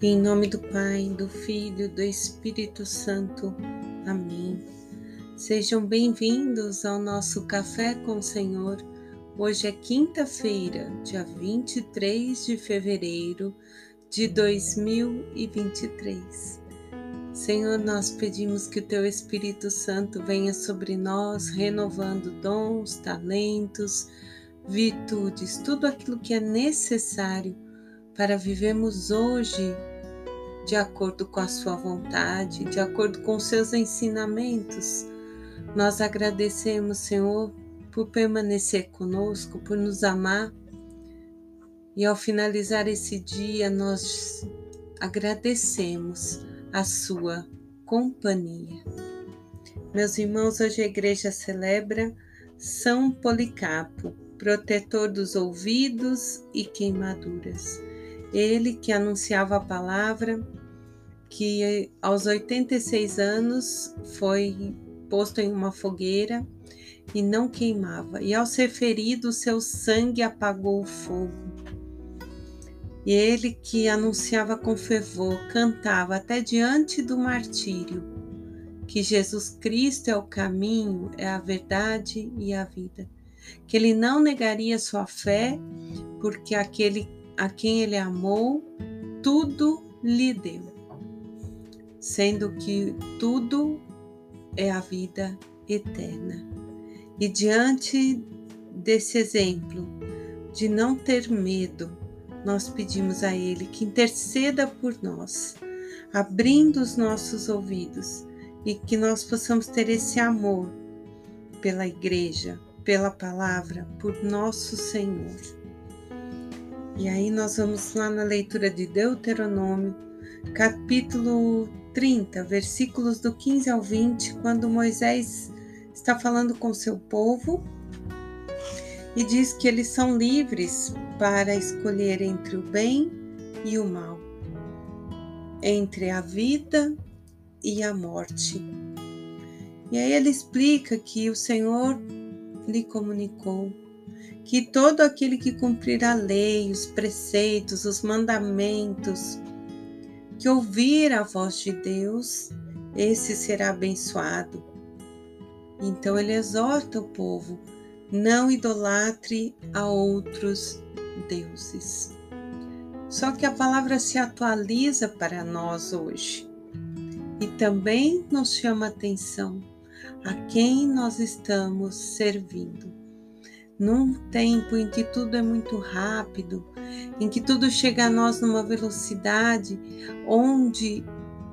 Em nome do Pai, do Filho do Espírito Santo. Amém. Sejam bem-vindos ao nosso Café com o Senhor. Hoje é quinta-feira, dia 23 de fevereiro de 2023. Senhor, nós pedimos que o Teu Espírito Santo venha sobre nós, renovando dons, talentos, virtudes, tudo aquilo que é necessário para vivermos hoje de acordo com a sua vontade, de acordo com os seus ensinamentos. Nós agradecemos, Senhor, por permanecer conosco, por nos amar. E ao finalizar esse dia, nós agradecemos a sua companhia. Meus irmãos, hoje a igreja celebra São Policarpo, protetor dos ouvidos e queimaduras. Ele que anunciava a palavra, que aos 86 anos foi posto em uma fogueira e não queimava, e ao ser ferido, seu sangue apagou o fogo. E ele que anunciava com fervor, cantava até diante do martírio, que Jesus Cristo é o caminho, é a verdade e a vida, que ele não negaria sua fé, porque aquele a quem ele amou, tudo lhe deu sendo que tudo é a vida eterna. E diante desse exemplo de não ter medo, nós pedimos a Ele que interceda por nós, abrindo os nossos ouvidos e que nós possamos ter esse amor pela Igreja, pela palavra, por nosso Senhor. E aí nós vamos lá na leitura de Deuteronômio, capítulo 30, versículos do 15 ao 20, quando Moisés está falando com seu povo e diz que eles são livres para escolher entre o bem e o mal, entre a vida e a morte. E aí ele explica que o Senhor lhe comunicou que todo aquele que cumprir a lei, os preceitos, os mandamentos, que ouvir a voz de Deus, esse será abençoado. Então ele exorta o povo: não idolatre a outros deuses. Só que a palavra se atualiza para nós hoje e também nos chama atenção a quem nós estamos servindo. Num tempo em que tudo é muito rápido, em que tudo chega a nós numa velocidade onde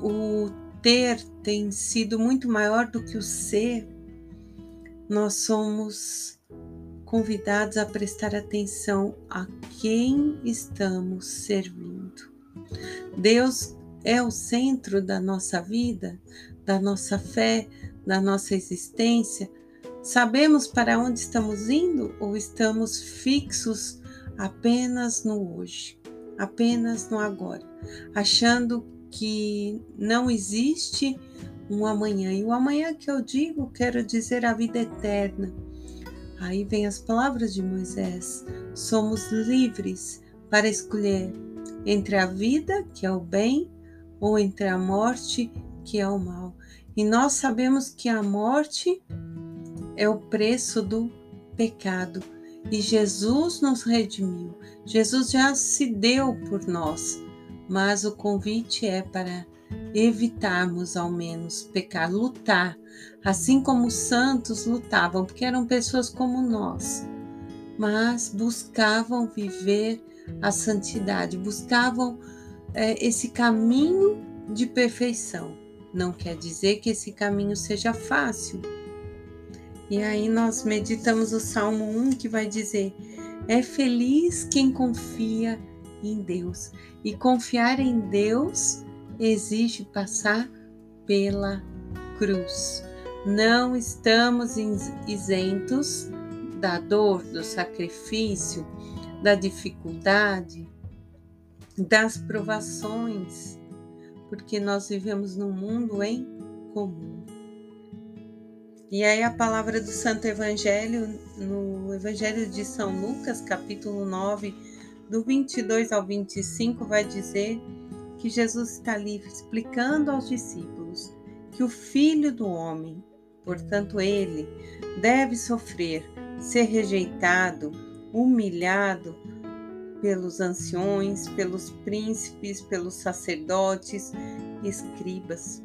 o ter tem sido muito maior do que o ser, nós somos convidados a prestar atenção a quem estamos servindo. Deus é o centro da nossa vida, da nossa fé, da nossa existência. Sabemos para onde estamos indo ou estamos fixos apenas no hoje, apenas no agora, achando que não existe um amanhã. E o amanhã que eu digo, quero dizer a vida eterna. Aí vem as palavras de Moisés: somos livres para escolher entre a vida, que é o bem, ou entre a morte, que é o mal. E nós sabemos que a morte é o preço do pecado e Jesus nos redimiu. Jesus já se deu por nós, mas o convite é para evitarmos ao menos pecar, lutar, assim como os santos lutavam, porque eram pessoas como nós, mas buscavam viver a santidade, buscavam é, esse caminho de perfeição. Não quer dizer que esse caminho seja fácil, e aí nós meditamos o Salmo 1 que vai dizer: É feliz quem confia em Deus. E confiar em Deus exige passar pela cruz. Não estamos isentos da dor, do sacrifício, da dificuldade, das provações, porque nós vivemos num mundo em comum. E aí a palavra do Santo Evangelho, no Evangelho de São Lucas, capítulo 9, do 22 ao 25, vai dizer que Jesus está ali explicando aos discípulos que o Filho do Homem, portanto, ele, deve sofrer, ser rejeitado, humilhado pelos anciões, pelos príncipes, pelos sacerdotes, escribas.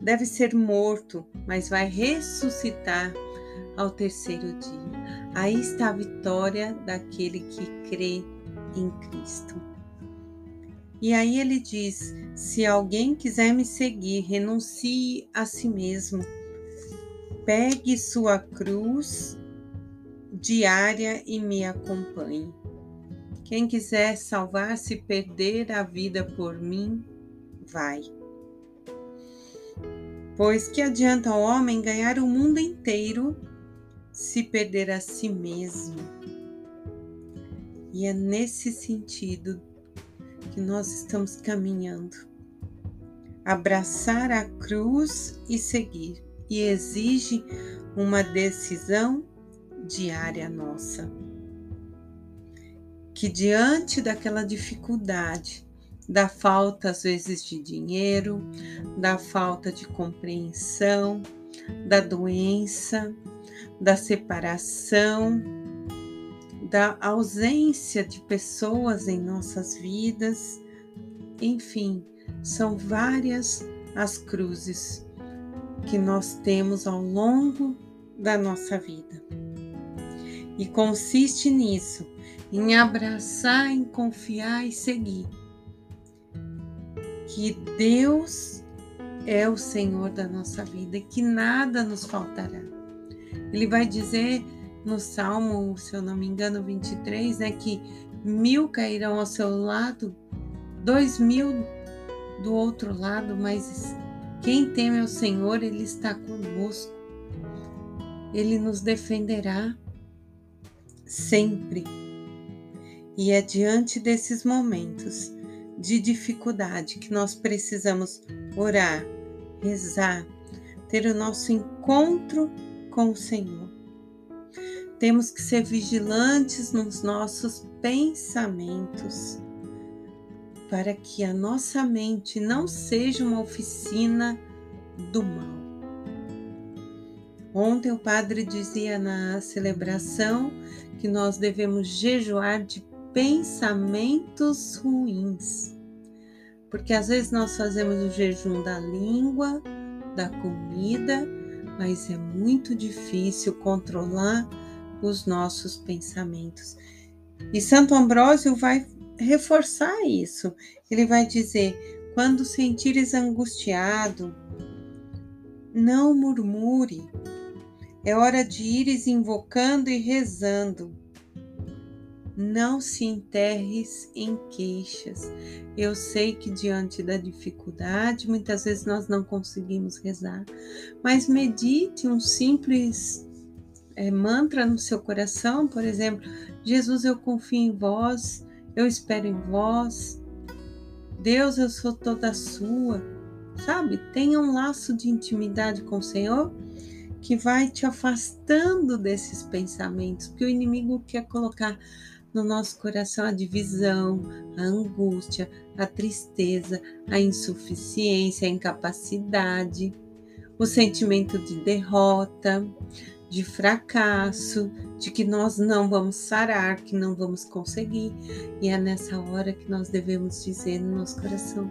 Deve ser morto, mas vai ressuscitar ao terceiro dia. Aí está a vitória daquele que crê em Cristo. E aí ele diz: se alguém quiser me seguir, renuncie a si mesmo, pegue sua cruz diária e me acompanhe. Quem quiser salvar-se, perder a vida por mim, vai. Pois que adianta o homem ganhar o mundo inteiro se perder a si mesmo? E é nesse sentido que nós estamos caminhando. Abraçar a cruz e seguir, e exige uma decisão diária nossa. Que diante daquela dificuldade, da falta às vezes de dinheiro, da falta de compreensão, da doença, da separação, da ausência de pessoas em nossas vidas, enfim, são várias as cruzes que nós temos ao longo da nossa vida. E consiste nisso, em abraçar, em confiar e seguir. Que Deus é o Senhor da nossa vida e que nada nos faltará. Ele vai dizer no Salmo, se eu não me engano, 23, né, que mil cairão ao seu lado, dois mil do outro lado, mas quem teme ao Senhor, Ele está conosco. Ele nos defenderá sempre. E é diante desses momentos de dificuldade que nós precisamos orar, rezar, ter o nosso encontro com o Senhor. Temos que ser vigilantes nos nossos pensamentos, para que a nossa mente não seja uma oficina do mal. Ontem o padre dizia na celebração que nós devemos jejuar de pensamentos ruins. Porque às vezes nós fazemos o jejum da língua, da comida, mas é muito difícil controlar os nossos pensamentos. E Santo Ambrósio vai reforçar isso. Ele vai dizer: quando sentires angustiado, não murmure. É hora de ires invocando e rezando. Não se enterres em queixas. Eu sei que diante da dificuldade, muitas vezes nós não conseguimos rezar, mas medite um simples é, mantra no seu coração, por exemplo, Jesus, eu confio em vós, eu espero em vós, Deus, eu sou toda sua, sabe? Tenha um laço de intimidade com o Senhor que vai te afastando desses pensamentos, porque o inimigo quer colocar no nosso coração a divisão, a angústia, a tristeza, a insuficiência, a incapacidade, o sentimento de derrota, de fracasso, de que nós não vamos sarar, que não vamos conseguir. E é nessa hora que nós devemos dizer no nosso coração: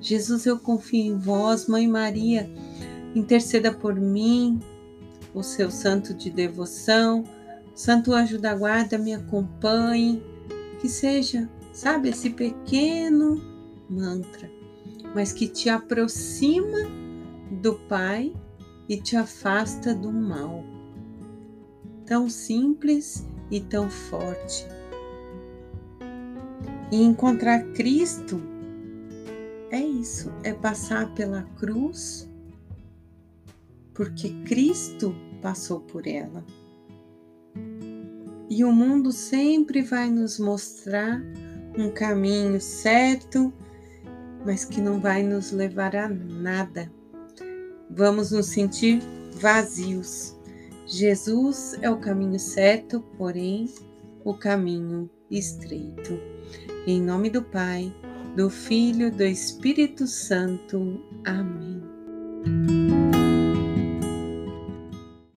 Jesus, eu confio em vós, Mãe Maria, interceda por mim, o seu santo de devoção, Santo anjo da guarda me acompanhe, que seja, sabe, esse pequeno mantra, mas que te aproxima do Pai e te afasta do mal. Tão simples e tão forte. E encontrar Cristo é isso, é passar pela cruz, porque Cristo passou por ela. E o mundo sempre vai nos mostrar um caminho certo, mas que não vai nos levar a nada vamos nos sentir vazios. Jesus é o caminho certo, porém o caminho estreito. Em nome do Pai, do Filho, do Espírito Santo. Amém.